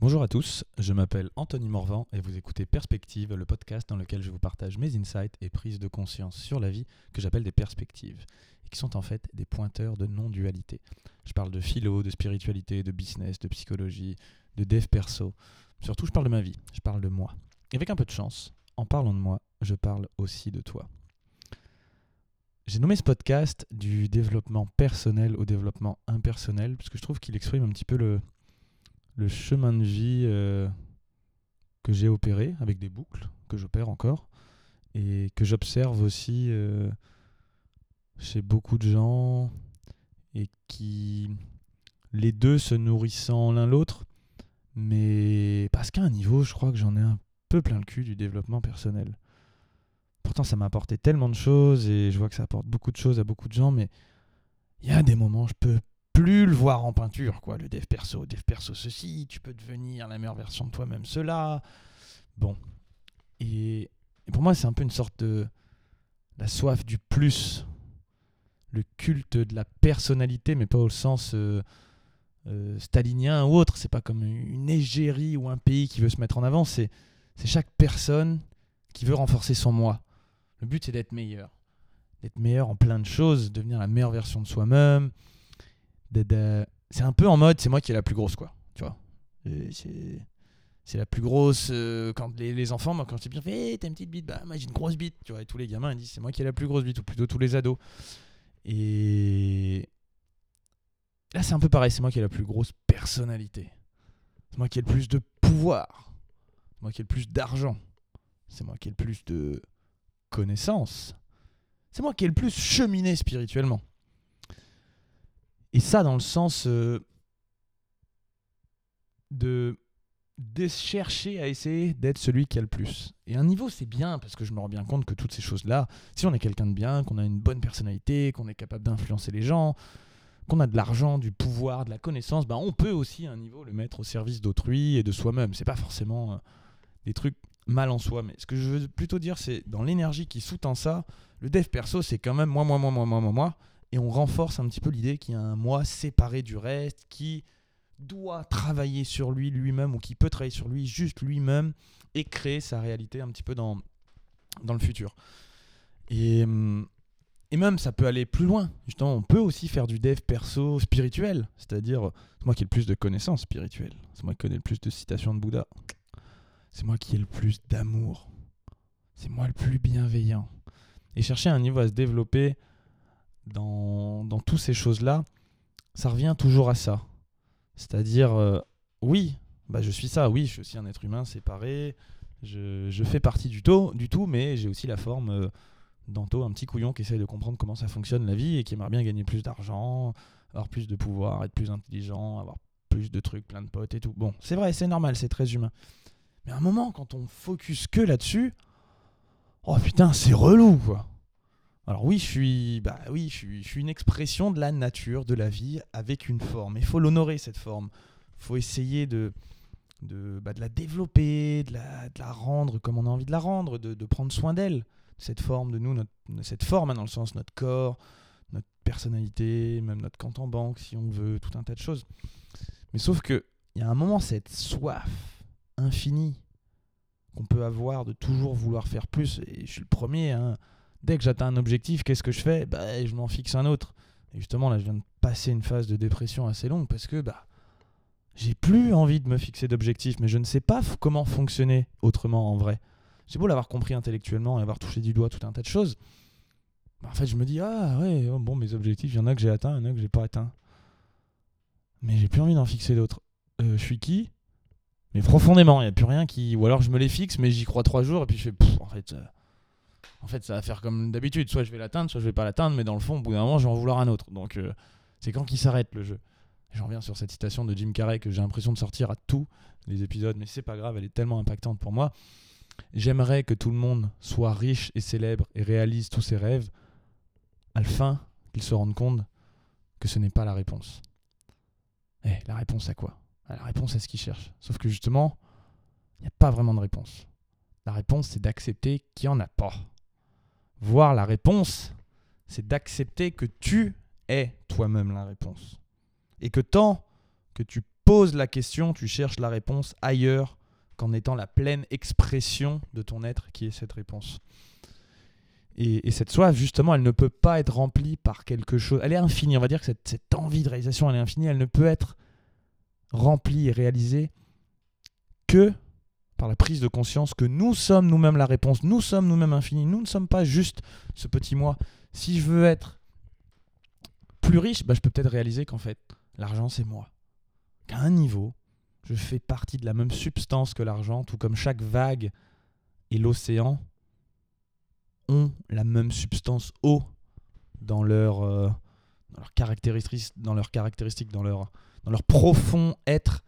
Bonjour à tous, je m'appelle Anthony Morvan et vous écoutez Perspective, le podcast dans lequel je vous partage mes insights et prises de conscience sur la vie que j'appelle des perspectives, et qui sont en fait des pointeurs de non-dualité. Je parle de philo, de spiritualité, de business, de psychologie, de dev perso. Surtout, je parle de ma vie, je parle de moi. Et avec un peu de chance, en parlant de moi, je parle aussi de toi. J'ai nommé ce podcast du développement personnel au développement impersonnel, parce que je trouve qu'il exprime un petit peu le, le chemin de vie euh, que j'ai opéré avec des boucles que j'opère encore et que j'observe aussi euh, chez beaucoup de gens et qui les deux se nourrissant l'un l'autre mais parce qu'à un niveau je crois que j'en ai un peu plein le cul du développement personnel. Pourtant ça m'a apporté tellement de choses et je vois que ça apporte beaucoup de choses à beaucoup de gens mais il y a des moments je peux plus le voir en peinture, quoi. Le dev perso, dev perso ceci, tu peux devenir la meilleure version de toi-même cela. Bon. Et, pour moi, c'est un peu une sorte de la soif du plus, le culte de la personnalité, mais pas au sens euh, euh, stalinien ou autre. C'est pas comme une égérie ou un pays qui veut se mettre en avant. C'est chaque personne qui veut renforcer son moi. Le but, c'est d'être meilleur. D'être meilleur en plein de choses, devenir la meilleure version de soi-même, c'est un peu en mode c'est moi qui est la plus grosse quoi tu vois. C'est la plus grosse euh, quand les, enfants moi quand je bien fait t'as une petite bite? Bah moi j'ai une grosse bite tu vois. Et tous les gamins ils disent c'est moi qui ai la plus grosse bite ou plutôt tous les ados. Et là c'est un peu pareil c'est moi qui ai la plus grosse personnalité. C'est moi qui ai le plus de pouvoir. C'est moi qui ai le plus d'argent. C'est moi qui ai le plus de connaissances. C'est moi qui ai le plus cheminé spirituellement et ça, dans le sens euh, de, chercher à essayer d'être celui qui a le plus. Et un niveau, c'est bien, parce que je me rends bien compte que toutes ces choses-là, si on est quelqu'un de bien, qu'on a une bonne personnalité, qu'on est capable d'influencer les gens, qu'on a de l'argent, du pouvoir, de la connaissance, bah on peut aussi à un niveau le mettre au service d'autrui et de soi-même. C'est pas forcément euh, des trucs mal en soi, mais ce que je veux plutôt dire, c'est dans l'énergie qui sous-tend ça, le dev perso, c'est quand même moi, moi, moi, moi, moi, moi, moi, et on renforce un petit peu l'idée qu'il y a un moi séparé du reste, qui doit travailler sur lui lui-même ou qui peut travailler sur lui juste lui-même et créer sa réalité un petit peu dans, dans le futur. Et, et même ça peut aller plus loin. Justement, on peut aussi faire du dev perso spirituel, c'est-à-dire c'est moi qui ai le plus de connaissances spirituelles, c'est moi qui connais le plus de citations de Bouddha, c'est moi qui ai le plus d'amour, c'est moi le plus bienveillant. Et chercher un niveau à se développer dans, dans toutes ces choses-là, ça revient toujours à ça. C'est-à-dire, euh, oui, bah je suis ça, oui, je suis aussi un être humain séparé, je, fais partie du tout, du tout mais j'ai aussi la forme euh, d'Anto, un petit couillon qui essaye de comprendre comment ça fonctionne la vie et qui aimerait bien gagner plus d'argent, avoir plus de pouvoir, être plus intelligent, avoir plus de trucs, plein de potes et tout. Bon, c'est vrai, c'est normal, c'est très humain. Mais à un moment, quand on focus que là-dessus, oh putain, c'est relou, quoi. Alors oui, je suis, bah oui, je suis, une expression de la nature, de la vie, avec une forme. Il faut l'honorer cette forme. Il faut essayer de, de, bah, de, la développer, de la, de la, rendre comme on a envie de la rendre, de, de prendre soin d'elle. Cette forme de nous, notre, cette forme hein, dans le sens notre corps, notre personnalité, même notre compte en banque si on veut, tout un tas de choses. Mais sauf que il y a un moment cette soif infinie qu'on peut avoir de toujours vouloir faire plus. Et je suis le premier. Hein, dès que j'atteins un objectif, qu'est-ce que je fais? Bah, Je m'en fixe un autre. Et justement, là, je viens de passer une phase de dépression assez longue parce que bah, j'ai plus envie de me fixer d'objectifs, mais je ne sais pas comment fonctionner autrement en vrai. J'ai beau l'avoir compris intellectuellement et avoir touché du doigt tout un tas de choses. Bah, en fait, je me dis, ah ouais, oh, bon, mes objectifs, il y en a que j'ai atteints, il y en a que j'ai pas atteints. Mais j'ai plus envie d'en fixer d'autres. Euh, je suis qui? Mais profondément, il n'y a plus rien qui. Ou alors je me les fixe, mais j'y crois trois jours et puis je fais, en fait. Euh, en fait, ça va faire comme d'habitude. Soit je vais l'atteindre, soit je vais pas l'atteindre, mais dans le fond, au bout d'un moment, je vais en vouloir un autre. Donc, euh, c'est quand qu'il s'arrête le jeu. J'en reviens sur cette citation de Jim Carrey que j'ai l'impression de sortir à tous les épisodes, mais c'est pas grave, elle est tellement impactante pour moi. J'aimerais que tout le monde soit riche et célèbre et réalise tous ses rêves. À la fin, qu'ils se rendent compte que ce n'est pas la réponse. Eh, la réponse à quoi? La réponse à ce qu'ils cherchent. Sauf que justement, il n'y a pas vraiment de réponse. La réponse, c'est d'accepter qu'il n'y en a pas voir la réponse, c'est d'accepter que tu es toi-même la réponse. Et que tant que tu poses la question, tu cherches la réponse ailleurs qu'en étant la pleine expression de ton être qui est cette réponse. Et, cette soif, justement, elle ne peut pas être remplie par quelque chose. Elle est infinie. On va dire que cette, cette envie de réalisation, elle est infinie. Elle ne peut être remplie et réalisée que par la prise de conscience que nous sommes nous-mêmes la réponse. Nous sommes nous-mêmes infinis. Nous ne sommes pas juste ce petit moi. Si je veux être plus riche, bah, je peux peut-être réaliser qu'en fait, l'argent, c'est moi. Qu'à un niveau, je fais partie de la même substance que l'argent, tout comme chaque vague et l'océan ont la même substance eau dans leur, euh, dans caractéristiques, dans leur, dans leur profond être.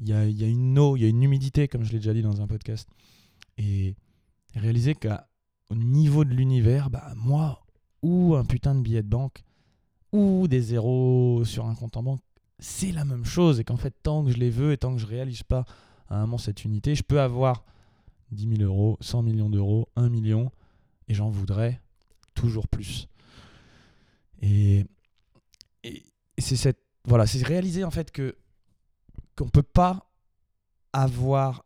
Il y a, y a, une eau, il y a une humidité, comme je l'ai déjà dit dans un podcast. Et réaliser qu'au niveau de l'univers, bah, moi, ou un putain de billet de banque, ou des zéros sur un compte en banque, c'est la même chose. Et qu'en fait, tant que je les veux et tant que je réalise pas à un moment cette unité, je peux avoir 10 000 euros, 100 millions d'euros, 1 million, et j'en voudrais toujours plus. Et, et, c'est cette voilà, c'est réaliser en fait que qu'on peut pas avoir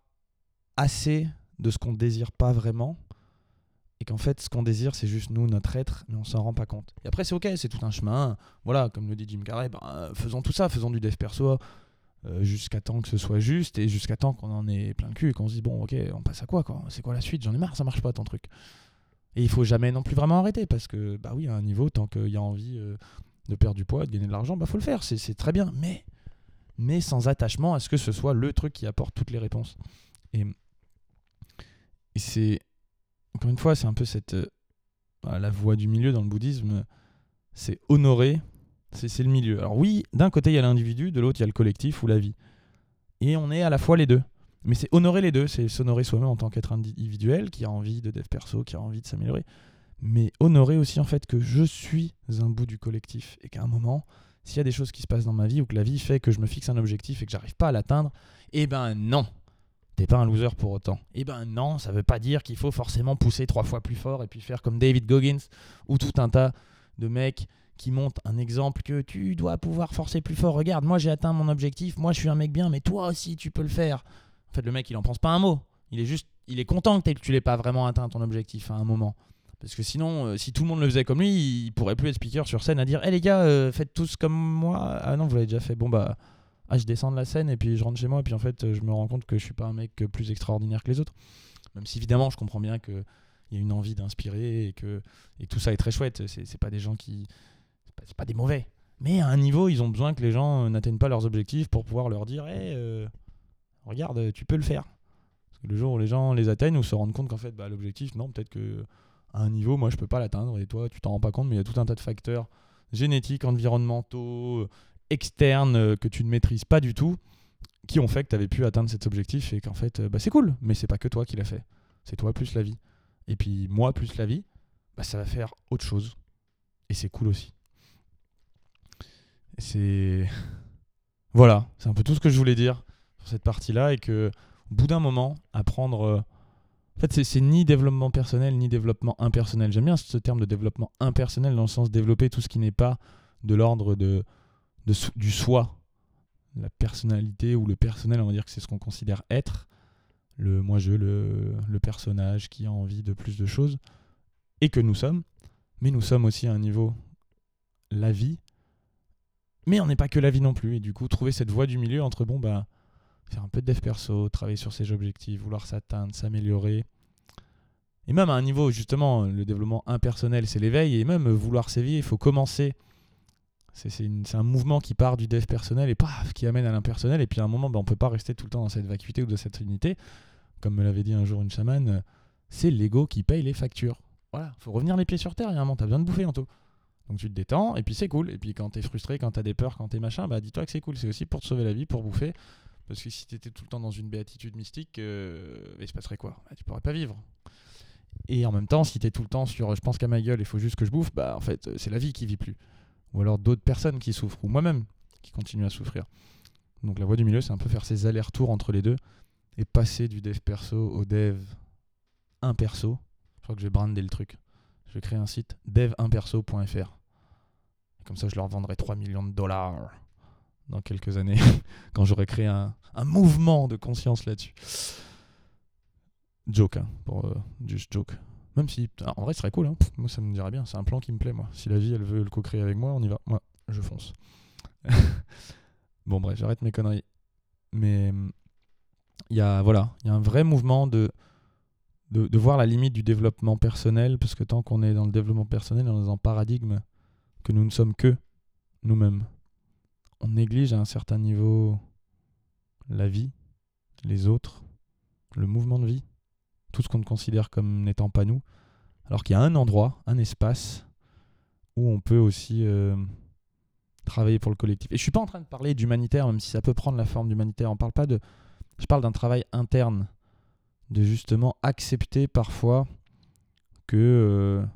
assez de ce qu'on désire pas vraiment et qu'en fait ce qu'on désire c'est juste nous notre être mais on s'en rend pas compte. Et après c'est OK, c'est tout un chemin. Voilà, comme le dit Jim Carrey, ben, faisons tout ça, faisons du dev perso euh, jusqu'à temps que ce soit juste et jusqu'à temps qu'on en ait plein le cul et qu'on se dise bon OK, on passe à quoi quoi? C'est quoi la suite? J'en ai marre, ça marche pas ton truc. Et il faut jamais non plus vraiment arrêter parce que, bah oui, à un niveau, tant qu'il y a envie euh, de perdre du poids, de gagner de l'argent, bah faut le faire, c'est très bien. Mais, mais sans attachement à ce que ce soit le truc qui apporte toutes les réponses. Et, c'est, encore une fois, c'est un peu cette. Euh, la voie du milieu dans le bouddhisme, c'est honorer, c'est le milieu. Alors oui, d'un côté il y a l'individu, de l'autre il y a le collectif ou la vie. Et on est à la fois les deux. Mais c'est honorer les deux, c'est s'honorer soi-même en tant qu'être individuel, qui a envie de dev perso, qui a envie de s'améliorer. Mais honorer aussi en fait que je suis un bout du collectif et qu'à un moment, s'il y a des choses qui se passent dans ma vie ou que la vie fait que je me fixe un objectif et que j'arrive pas à l'atteindre, eh ben non, t'es pas un loser pour autant. Eh ben non, ça veut pas dire qu'il faut forcément pousser trois fois plus fort et puis faire comme David Goggins ou tout un tas de mecs qui montrent un exemple que tu dois pouvoir forcer plus fort. Regarde, moi j'ai atteint mon objectif, moi je suis un mec bien, mais toi aussi tu peux le faire. En fait, le mec, il en pense pas un mot. Il est juste, il est content que tu l'aies pas vraiment atteint ton objectif à un moment. Parce que sinon, euh, si tout le monde le faisait comme lui, il pourrait plus être speaker sur scène à dire Hé les gars, euh, faites tous comme moi. Ah non, vous l'avez déjà fait. Bon, bah, ah, je descends de la scène et puis je rentre chez moi. Et puis en fait, je me rends compte que je suis pas un mec plus extraordinaire que les autres. Même si évidemment, je comprends bien qu'il y a une envie d'inspirer et que et tout ça est très chouette. C'est pas des gens qui. C'est pas, pas, des mauvais. Mais à un niveau, ils ont besoin que les gens n'atteignent pas leurs objectifs pour pouvoir leur dire Hé, regarde, tu peux le faire. Parce que le jour où les gens les atteignent ou se rendent compte qu'en fait, bah, l'objectif, non, peut-être que à un niveau, moi, je peux pas l'atteindre et toi, tu t'en rends pas compte, mais il y a tout un tas de facteurs génétiques, environnementaux, externes euh, que tu ne maîtrises pas du tout qui ont fait que tu avais pu atteindre cet objectif et qu'en fait, euh, bah, c'est cool, mais c'est pas que toi qui l'as fait. C'est toi plus la vie. Et puis moi plus la vie, bah, ça va faire autre chose. Et c'est cool aussi. C'est. Voilà, c'est un peu tout ce que je voulais dire cette partie-là et que au bout d'un moment, apprendre. En fait, c'est ni développement personnel ni développement impersonnel. J'aime bien ce terme de développement impersonnel dans le sens développer tout ce qui n'est pas de l'ordre de, du soi, la personnalité ou le personnel, on va dire que c'est ce qu'on considère être. Le moi-je, le, le personnage qui a envie de plus de choses. Et que nous sommes. Mais nous sommes aussi à un niveau la vie. Mais on n'est pas que la vie non plus. Et du coup, trouver cette voie du milieu entre bon, bah faire un peu de dev perso, travailler sur ses objectifs, vouloir s'atteindre, s'améliorer. Et même à un niveau, justement, le développement impersonnel, c'est l'éveil. Et même vouloir s'éveiller, il faut commencer. C'est un mouvement qui part du dev personnel et paf, qui amène à l'impersonnel. Et puis à un moment, bah, on ne peut pas rester tout le temps dans cette vacuité ou dans cette unité. Comme me l'avait dit un jour une chamane, c'est l'ego qui paye les factures. Voilà, faut revenir les pieds sur terre. Il y a un moment, t'as besoin de bouffer, Anto. Donc tu te détends, et puis c'est cool. Et puis quand t'es frustré, quand t'as des peurs, quand t'es machin, bah dis-toi que c'est cool. C'est aussi pour te sauver la vie, pour bouffer. Parce que si tu tout le temps dans une béatitude mystique, euh, il se passerait quoi? Bah, Tu pourrais pas vivre. Et en même temps, si tu tout le temps sur je pense qu'à ma gueule, il faut juste que je bouffe, bah en fait, c'est la vie qui vit plus. Ou alors d'autres personnes qui souffrent, ou moi-même qui continue à souffrir. Donc la voie du milieu, c'est un peu faire ces allers-retours entre les deux et passer du dev perso au dev imperso. Je crois que je vais brander le truc. Je vais créer un site dev1perso.fr. Comme ça, je leur vendrai 3 millions de dollars. Dans quelques années, quand j'aurai créé un, mouvement de conscience là-dessus. Joke, hein, pour euh, juste joke. Même si, en vrai, ce serait cool. Hein. Moi, ça me dirait bien. C'est un plan qui me plaît, moi. Si la vie, elle veut le co-créer avec moi, on y va. Moi, je fonce. bon, bref, j'arrête mes conneries. Mais il y a, voilà, il y a un vrai mouvement de, de, de, voir la limite du développement personnel, parce que tant qu'on est dans le développement personnel, on est dans un paradigme que nous ne sommes que nous-mêmes. On néglige à un certain niveau la vie, les autres, le mouvement de vie, tout ce qu'on considère comme n'étant pas nous, alors qu'il y a un endroit, un espace où on peut aussi euh, travailler pour le collectif. Et je suis pas en train de parler d'humanitaire, même si ça peut prendre la forme d'humanitaire. On parle pas de, je parle d'un travail interne, de justement accepter parfois que euh,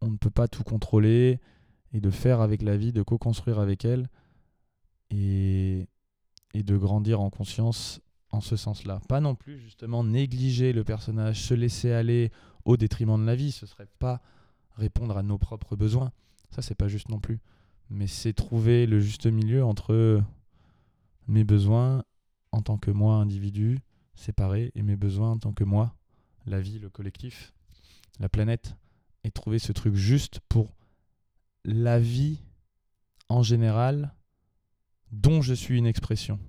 on ne peut pas tout contrôler et de faire avec la vie, de co-construire avec elle et, de grandir en conscience en ce sens-là. Pas non plus justement négliger le personnage, se laisser aller au détriment de la vie, ce serait pas répondre à nos propres besoins. Ça c'est pas juste non plus, mais c'est trouver le juste milieu entre mes besoins en tant que moi individu séparé et mes besoins en tant que moi, la vie, le collectif, la planète et trouver ce truc juste pour la vie en général dont je suis une expression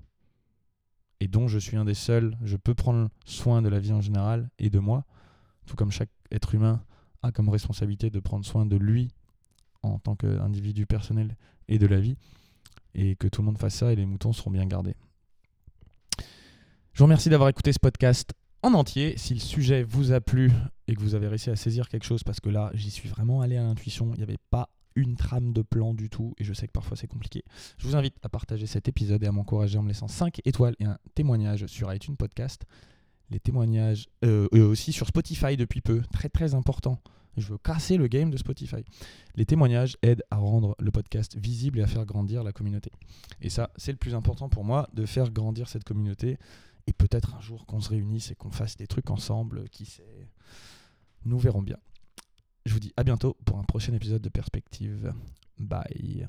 et dont je suis un des seuls, je peux prendre soin de la vie en général et de moi, tout comme chaque être humain a comme responsabilité de prendre soin de lui en tant qu'individu personnel et de la vie, et que tout le monde fasse ça et les moutons seront bien gardés. Je vous remercie d'avoir écouté ce podcast en entier. Si le sujet vous a plu et que vous avez réussi à saisir quelque chose, parce que là, j'y suis vraiment allé à l'intuition, il n'y avait pas une trame de plan du tout, et je sais que parfois c'est compliqué. Je vous invite à partager cet épisode et à m'encourager en me laissant 5 étoiles et un témoignage sur iTunes Podcast. Les témoignages, euh, aussi sur Spotify depuis peu, très très important. Je veux casser le game de Spotify. Les témoignages aident à rendre le podcast visible et à faire grandir la communauté. Et ça, c'est le plus important pour moi, de faire grandir cette communauté. Et peut-être un jour qu'on se réunisse et qu'on fasse des trucs ensemble, qui sait. Nous verrons bien. Je vous dis à bientôt pour un prochain épisode de Perspective. Bye.